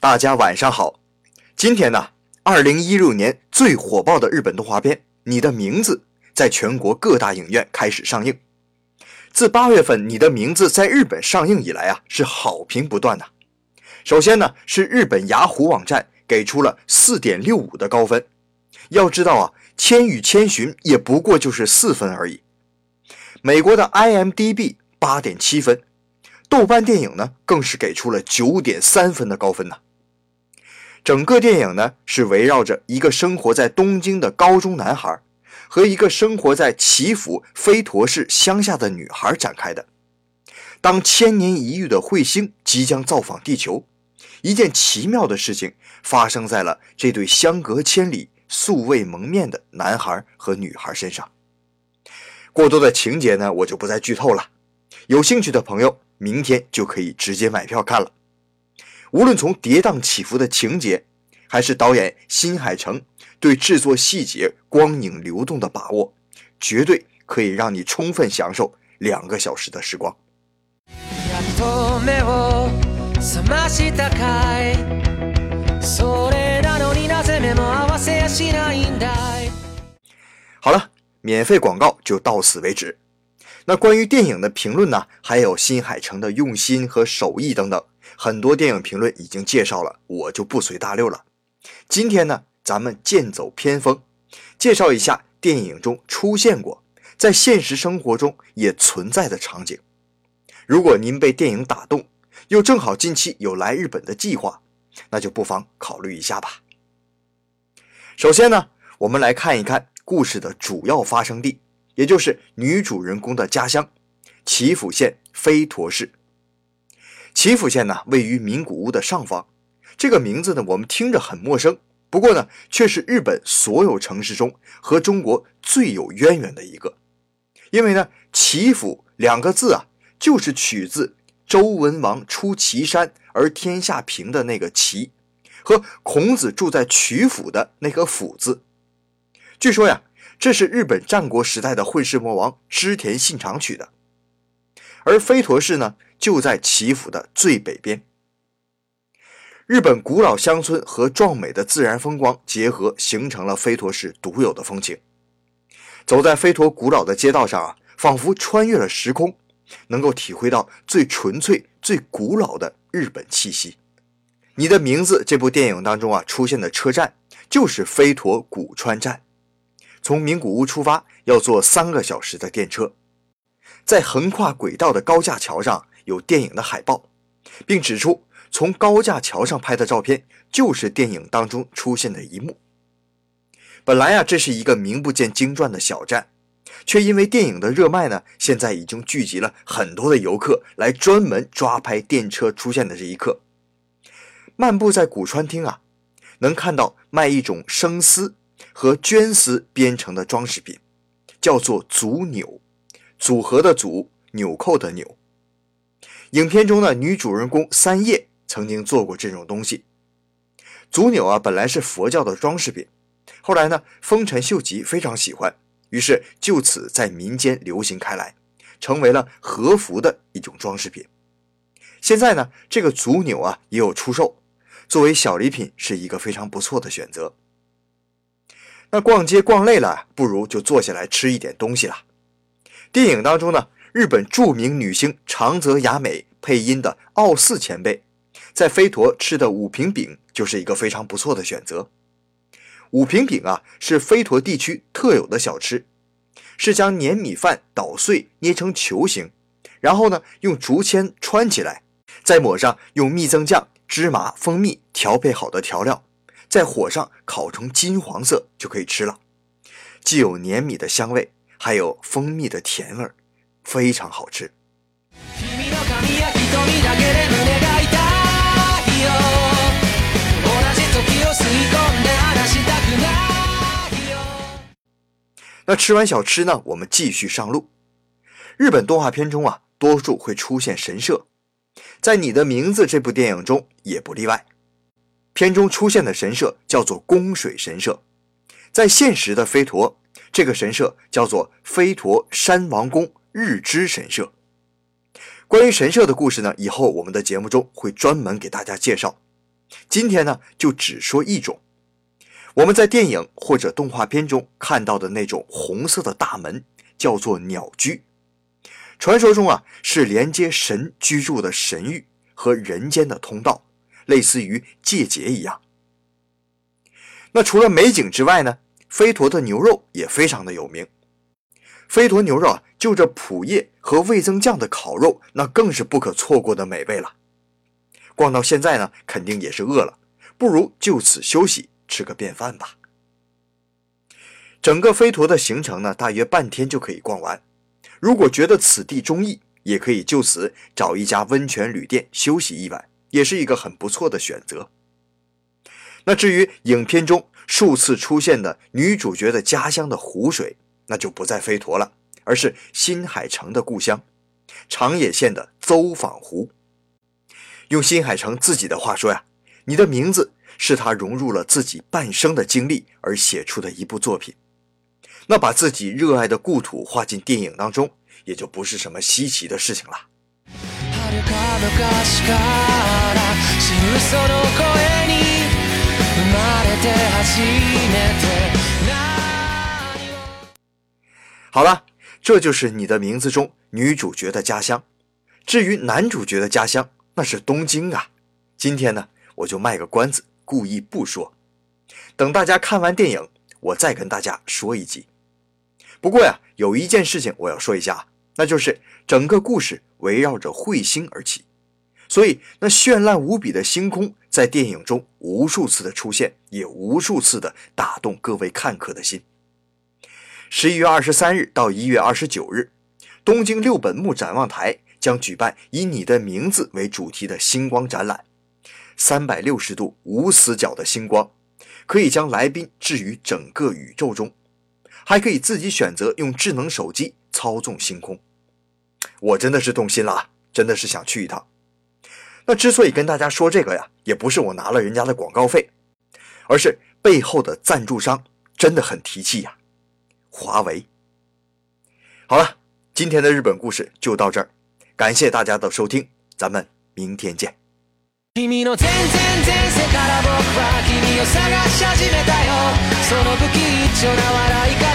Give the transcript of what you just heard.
大家晚上好。今天呢，二零一六年最火爆的日本动画片《你的名字》在全国各大影院开始上映。自八月份《你的名字》在日本上映以来啊，是好评不断呐。首先呢，是日本雅虎网站给出了四点六五的高分。要知道啊，《千与千寻》也不过就是四分而已。美国的 IMDB 八点七分。豆瓣电影呢，更是给出了九点三分的高分呢。整个电影呢，是围绕着一个生活在东京的高中男孩和一个生活在岐阜飞陀市乡下的女孩展开的。当千年一遇的彗星即将造访地球，一件奇妙的事情发生在了这对相隔千里、素未谋面的男孩和女孩身上。过多的情节呢，我就不再剧透了。有兴趣的朋友。明天就可以直接买票看了。无论从跌宕起伏的情节，还是导演新海诚对制作细节、光影流动的把握，绝对可以让你充分享受两个小时的时光。好了，免费广告就到此为止。那关于电影的评论呢？还有新海诚的用心和手艺等等，很多电影评论已经介绍了，我就不随大溜了。今天呢，咱们剑走偏锋，介绍一下电影中出现过，在现实生活中也存在的场景。如果您被电影打动，又正好近期有来日本的计划，那就不妨考虑一下吧。首先呢，我们来看一看故事的主要发生地。也就是女主人公的家乡，岐阜县飞陀市。岐阜县呢，位于名古屋的上方。这个名字呢，我们听着很陌生，不过呢，却是日本所有城市中和中国最有渊源的一个。因为呢，岐阜两个字啊，就是取自周文王出祁山而天下平的那个祁，和孔子住在曲阜的那个阜字。据说呀。这是日本战国时代的混世魔王织田信长取的，而飞陀市呢就在岐阜的最北边。日本古老乡村和壮美的自然风光结合，形成了飞陀市独有的风情。走在飞陀古老的街道上啊，仿佛穿越了时空，能够体会到最纯粹、最古老的日本气息。你的名字这部电影当中啊出现的车站就是飞陀古川站。从名古屋出发要坐三个小时的电车，在横跨轨道的高架桥上有电影的海报，并指出从高架桥上拍的照片就是电影当中出现的一幕。本来啊，这是一个名不见经传的小站，却因为电影的热卖呢，现在已经聚集了很多的游客来专门抓拍电车出现的这一刻。漫步在古川町啊，能看到卖一种生丝。和绢丝编成的装饰品，叫做足纽，组合的组，纽扣的纽。影片中的女主人公三叶曾经做过这种东西。足纽啊，本来是佛教的装饰品，后来呢，丰臣秀吉非常喜欢，于是就此在民间流行开来，成为了和服的一种装饰品。现在呢，这个足纽啊也有出售，作为小礼品是一个非常不错的选择。那逛街逛累了，不如就坐下来吃一点东西了。电影当中呢，日本著名女星长泽雅美配音的奥四前辈，在飞陀吃的五平饼就是一个非常不错的选择。五平饼啊，是飞陀地区特有的小吃，是将粘米饭捣碎捏成球形，然后呢用竹签穿起来，再抹上用蜜增酱、芝麻、蜂蜜调配好的调料。在火上烤成金黄色就可以吃了，既有黏米的香味，还有蜂蜜的甜味儿，非常好吃。那吃完小吃呢？我们继续上路。日本动画片中啊，多数会出现神社，在《你的名字》这部电影中也不例外。片中出现的神社叫做宫水神社，在现实的飞陀，这个神社叫做飞陀山王宫日之神社。关于神社的故事呢，以后我们的节目中会专门给大家介绍。今天呢，就只说一种。我们在电影或者动画片中看到的那种红色的大门，叫做鸟居。传说中啊，是连接神居住的神域和人间的通道，类似于界节一样。那除了美景之外呢，飞驼的牛肉也非常的有名。飞驼牛肉啊，就这蒲叶和味增酱的烤肉，那更是不可错过的美味了。逛到现在呢，肯定也是饿了，不如就此休息，吃个便饭吧。整个飞驼的行程呢，大约半天就可以逛完。如果觉得此地中意，也可以就此找一家温泉旅店休息一晚，也是一个很不错的选择。那至于影片中数次出现的女主角的家乡的湖水，那就不在飞驼了，而是新海诚的故乡——长野县的邹访湖。用新海诚自己的话说呀：“你的名字是他融入了自己半生的经历而写出的一部作品。”那把自己热爱的故土画进电影当中，也就不是什么稀奇的事情了。好了，这就是你的名字中女主角的家乡。至于男主角的家乡，那是东京啊。今天呢，我就卖个关子，故意不说，等大家看完电影，我再跟大家说一集。不过呀，有一件事情我要说一下，那就是整个故事围绕着彗星而起，所以那绚烂无比的星空在电影中无数次的出现，也无数次的打动各位看客的心。十一月二十三日到一月二十九日，东京六本木展望台将举办以你的名字为主题的星光展览，三百六十度无死角的星光，可以将来宾置于整个宇宙中。还可以自己选择用智能手机操纵星空，我真的是动心了，真的是想去一趟。那之所以跟大家说这个呀，也不是我拿了人家的广告费，而是背后的赞助商真的很提气呀，华为。好了，今天的日本故事就到这儿，感谢大家的收听，咱们明天见。君の全然前世から僕は君を探し始めたよその不吉祥な笑い方